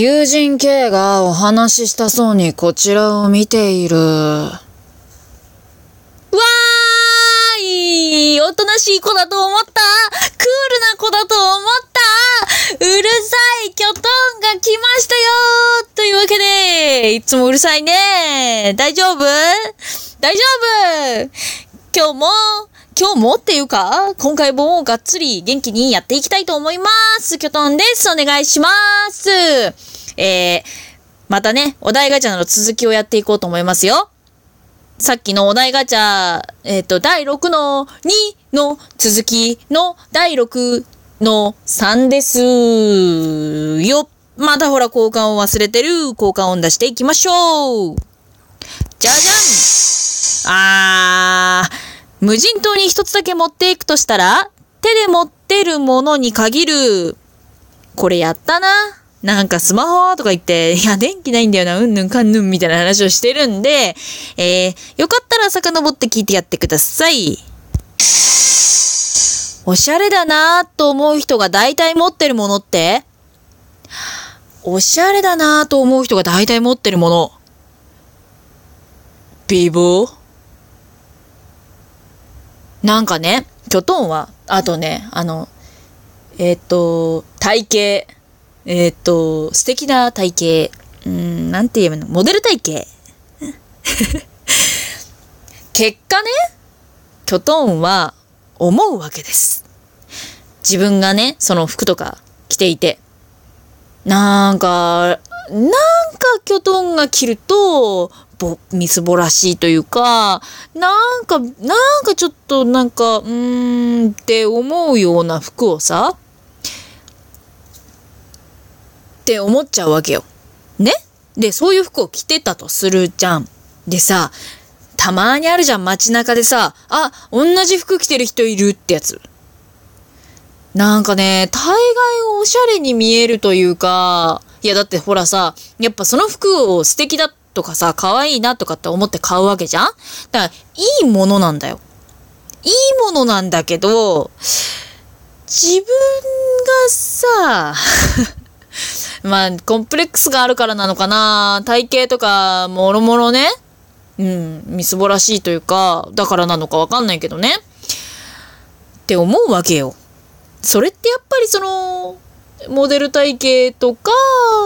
友人 K がお話ししたそうにこちらを見ている。わーいおとなしい子だと思った。クールな子だと思った。うるさいキョトンが来ましたよというわけで、いつもうるさいね。大丈夫？大丈夫。今日も、今日もっていうか、今回もがっつり元気にやっていきたいと思います。キョトンです。お願いします。えー、またね、お題ガチャの続きをやっていこうと思いますよ。さっきのお題ガチャ、えっ、ー、と、第6の2の続きの第6の3ですよ。またほら交換を忘れてる。交換音出していきましょう。じゃじゃんあー、無人島に一つだけ持っていくとしたら、手で持ってるものに限る。これやったな。なんかスマホとか言って、いや、電気ないんだよな、うんぬんかんぬんみたいな話をしてるんで、えー、よかったら遡って聞いてやってください。おしゃれだなと思う人が大体持ってるものって？おしゃれだなと思う人が大体持ってるもの。ビボなんかね、キョトンは、あとね、あの、えっ、ー、と、体型。えっ、ー、と、素敵な体型。うん、なんて言えばいいの？モデル体型。結果ね、キョトンは思うわけです。自分がね、その服とか着ていて。なんか、なんかキョトンが着ると、ぼ、みすぼらしいというか、なんか、なんかちょっとなんか、うーんって思うような服をさ、って思っちゃうわけよ。ね？で、そういう服を着てたとするじゃん。でさ、たまにあるじゃん、街中でさ、あ、同じ服着てる人いるってやつ。なんかね、大概おしゃれに見えるというか、いやだってほらさ、やっぱその服を素敵だっとかさ、可愛いなとかって思って買うわけじゃん？だから、いいものなんだよ。いいものなんだけど、自分がさ、まあ、コンプレックスがあるからなのかな体型とか、もろもろね。うん、みすぼらしいというか、だからなのかわかんないけどね。って思うわけよ。それってやっぱりその、モデル体型とか、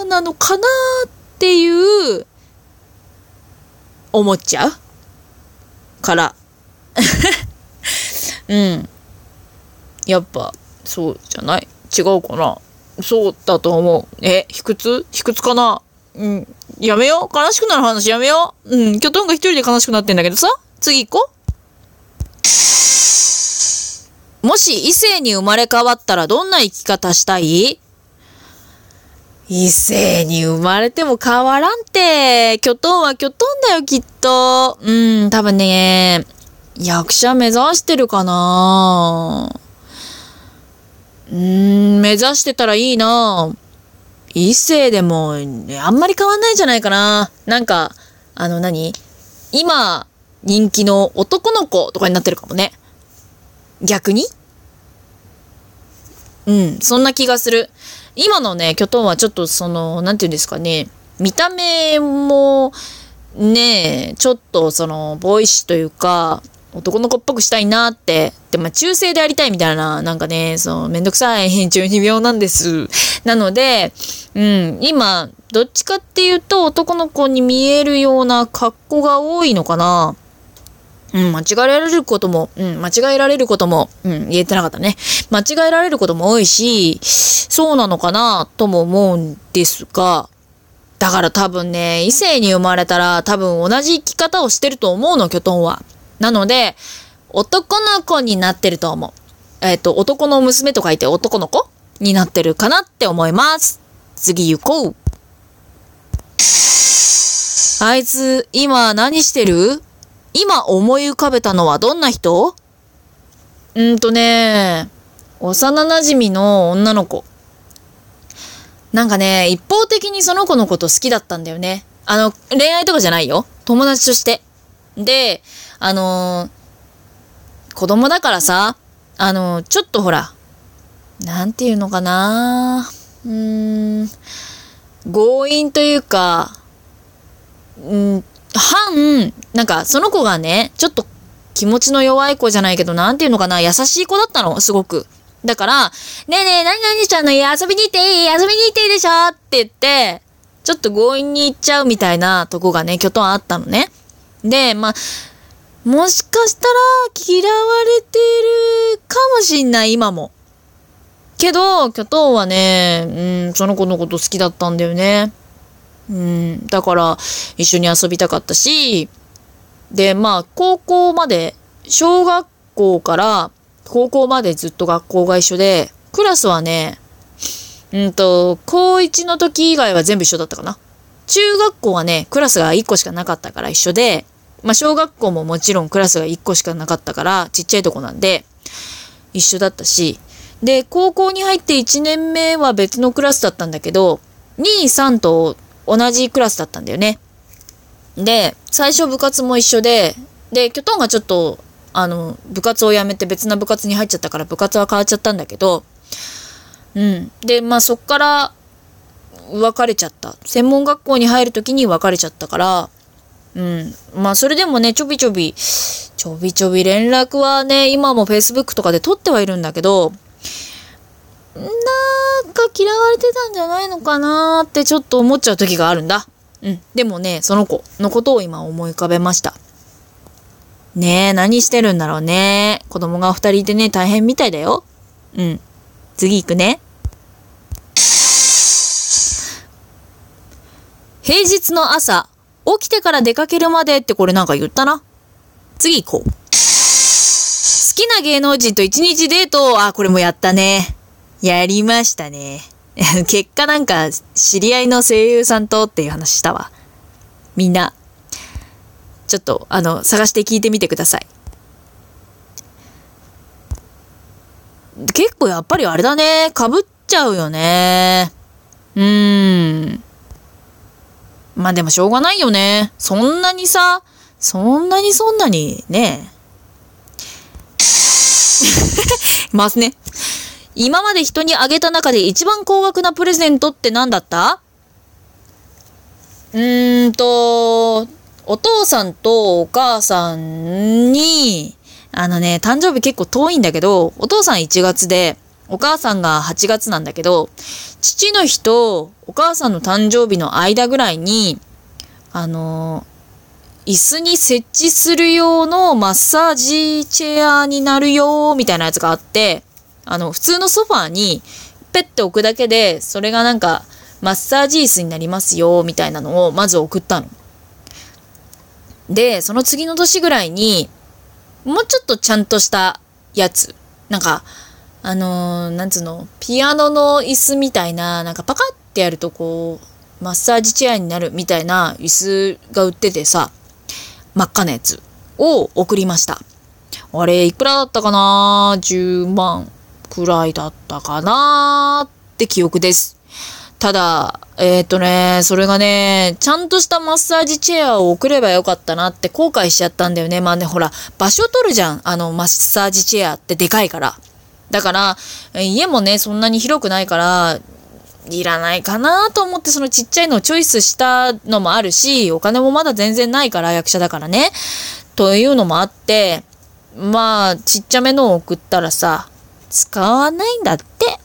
なのかなっていう、思っちゃう？から。うん。やっぱ、そうじゃない？違うかな？そうだと思う。え、卑屈？卑屈かな？うん。やめよう？悲しくなる話やめよう？うん。キョトンが一人で悲しくなってんだけどさ。次行こう。もし異性に生まれ変わったらどんな生き方したい？異性に生まれても変わらんて。キョトンはキョトンだよ、きっと。うん、多分ね、役者目指してるかなうーん、目指してたらいいな異性でも、あんまり変わんないじゃないかな。なんか、あの何？今、人気の男の子とかになってるかもね。逆に？うん、そんな気がする。今のね、キョトンはちょっとその、なんて言うんですかね、見た目も、ねちょっとその、ボイッシュというか、男の子っぽくしたいなって。で、まあ、中性でありたいみたいな、なんかね、そう、めんどくさい編中二病なんです。なので、うん、今、どっちかっていうと男の子に見えるような格好が多いのかな。うん、間違えられることも、うん、間違えられることも、うん、言えてなかったね。間違えられることも多いし、そうなのかな、とも思うんですが、だから多分ね、異性に生まれたら多分同じ生き方をしてると思うの、キョトンは。なので、男の子になってると思う。えっ、ー、と、男の娘と書いて男の子になってるかなって思います。次行こう。あいつ、今何してる？今思い浮かべたのはどんな人？うんとね、幼馴染の女の子。なんかね、一方的にその子のこと好きだったんだよね。あの、恋愛とかじゃないよ。友達として。で、あのー、子供だからさ、あのー、ちょっとほら、なんていうのかなうーん、強引というか、うん、半、なんかその子がね、ちょっと気持ちの弱い子じゃないけど、なんていうのかな、優しい子だったの、すごく。だから、ねえねえ、何々ちゃんの家遊びに行っていい遊びに行っていいでしょって言って、ちょっと強引に行っちゃうみたいなとこがね、きょとんあったのね。で、まあ、もしかしたら嫌われてるかもしんない、今も。けど、キョトンはね、うん、その子のこと好きだったんだよね。うん、だから、一緒に遊びたかったし、で、まあ、高校まで、小学校から高校までずっと学校が一緒で、クラスはね、うんと、高1の時以外は全部一緒だったかな。中学校はね、クラスが1個しかなかったから一緒で、まあ、小学校ももちろんクラスが1個しかなかったから、ちっちゃいとこなんで、一緒だったし、で、高校に入って1年目は別のクラスだったんだけど、2、3と同じクラスだったんだよね。で、最初部活も一緒で、で、キョトンがちょっと、あの、部活を辞めて別な部活に入っちゃったから部活は変わっちゃったんだけど、うん。で、まあそっから別れちゃった。専門学校に入るときに別れちゃったから、うん。まあそれでもね、ちょびちょび、ちょびちょび連絡はね、今も Facebook とかで取ってはいるんだけど、なんか嫌われてたんじゃないのかなーってちょっと思っちゃう時があるんだ。うん。でもね、その子のことを今思い浮かべました。ねえ、何してるんだろうね。子供が二人いてね、大変みたいだよ。うん。次行くね。平日の朝、起きてから出かけるまでってこれなんか言ったな。次行こう。好きな芸能人と一日デートをあ、これもやったね。やりましたね。結果なんか、知り合いの声優さんとっていう話したわ。みんな、ちょっと、あの、探して聞いてみてください。結構やっぱりあれだね。かぶっちゃうよね。うーん。まあでもしょうがないよね。そんなにさ、そんなにそんなにね。ますね。今まで人にあげた中で一番高額なプレゼントって何だった？うーんと、お父さんとお母さんに、あのね、誕生日結構遠いんだけど、お父さん1月で、お母さんが8月なんだけど、父の日とお母さんの誕生日の間ぐらいに、あの、椅子に設置する用のマッサージチェアになるよみたいなやつがあって、あの、普通のソファーにペッて置くだけで、それがなんか、マッサージ椅子になりますよ、みたいなのをまず送ったの。で、その次の年ぐらいに、もうちょっとちゃんとしたやつ。なんか、あのーなんつうの、ピアノの椅子みたいな、なんかパカってやるとこう、マッサージチェアになるみたいな椅子が売っててさ、真っ赤なやつを送りました。あれ、いくらだったかな ?10 万くらいだったかなって記憶です。ただ、えっ、とね、それがね、ちゃんとしたマッサージチェアを送ればよかったなって後悔しちゃったんだよね。まあね、ほら、場所取るじゃん。あの、マッサージチェアってでかいから。だから、家もね、そんなに広くないから、いらないかなと思ってそのちっちゃいのをチョイスしたのもあるし、お金もまだ全然ないから、役者だからね。というのもあって、まあ、ちっちゃめのを送ったらさ、使わないんだって。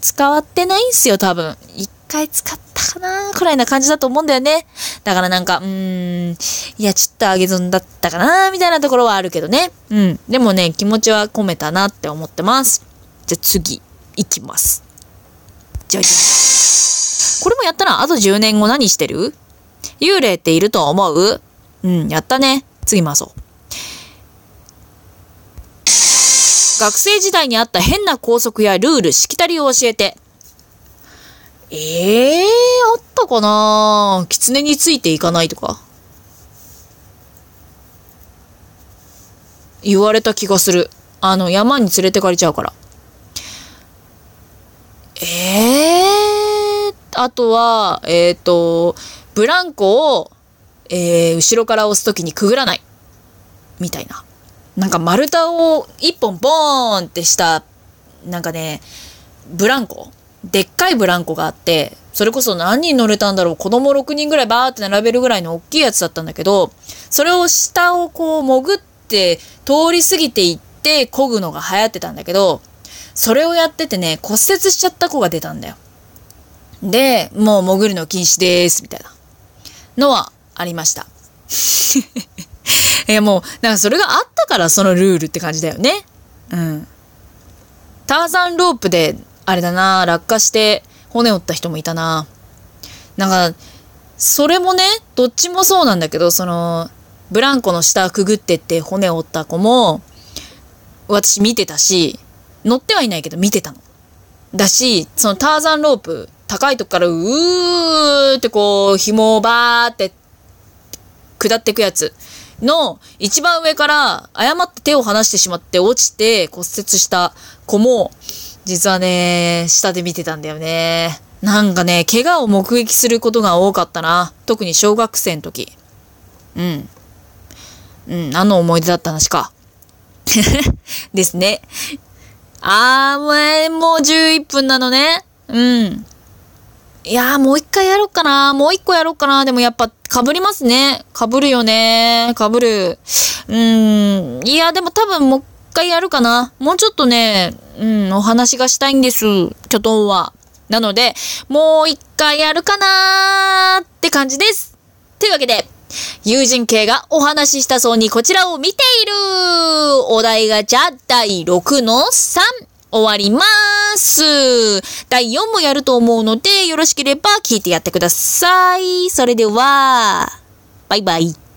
使わってないんすよ、多分。一回使ったかなくらいな感じだと思うんだよね。だからなんか、うーん、いや、ちょっとあげ損だったかなみたいなところはあるけどね。うん。でもね、気持ちは込めたなって思ってます。じゃあ次、いきます。じゃじゃこれもやったな。あと10年後何してる？幽霊っていると思う？うん、やったね。次回そう。学生時代にあった変な校則やルール、しきたりを教えて。ええー、あったかな？狐についていかないとか。言われた気がする。あの、山に連れてかれちゃうから。ええー、あとは、えっ、と、ブランコを、えー、後ろから押すときにくぐらない。みたいな。なんか丸太を一本ボーンってした、なんかね、ブランコでっかいブランコがあって、それこそ何人乗れたんだろう、子供6人ぐらいバーって並べるぐらいの大きいやつだったんだけど、それを下をこう潜って通り過ぎていって漕ぐのが流行ってたんだけど、それをやっててね、骨折しちゃった子が出たんだよ。で、もう潜るの禁止です、みたいなのはありました。いやもう、なんかそれがあったからそのルールって感じだよね。うん。ターザンロープで、あれだな、落下して骨折った人もいたな。なんか、それもね、どっちもそうなんだけど、その、ブランコの下くぐってって骨折った子も、私見てたし、乗ってはいないけど見てたの。だし、そのターザンロープ、高いとこからうーってこう、紐をバーって下ってくやつの一番上から誤って手を離してしまって落ちて骨折した子も、実はね、下で見てたんだよね。なんかね、怪我を目撃することが多かったな。特に小学生の時。うん。うん、何の思い出だった話か。ですね。あー、もう、11分なのね。うん。いやー、もう一回やろうかな。もう一個やろうかな。でもやっぱ、被りますね。被るよね。被る。うん。いや、でも多分もう一回やるかな。もうちょっとね、うん、お話がしたいんです。キョトンは。なので、もう一回やるかなーって感じです。というわけで、友人系がお話ししたそうにこちらを見ているお題ガチャ第6の3終わります。第4もやると思うので、よろしければ聞いてやってください。それでは、バイバイ。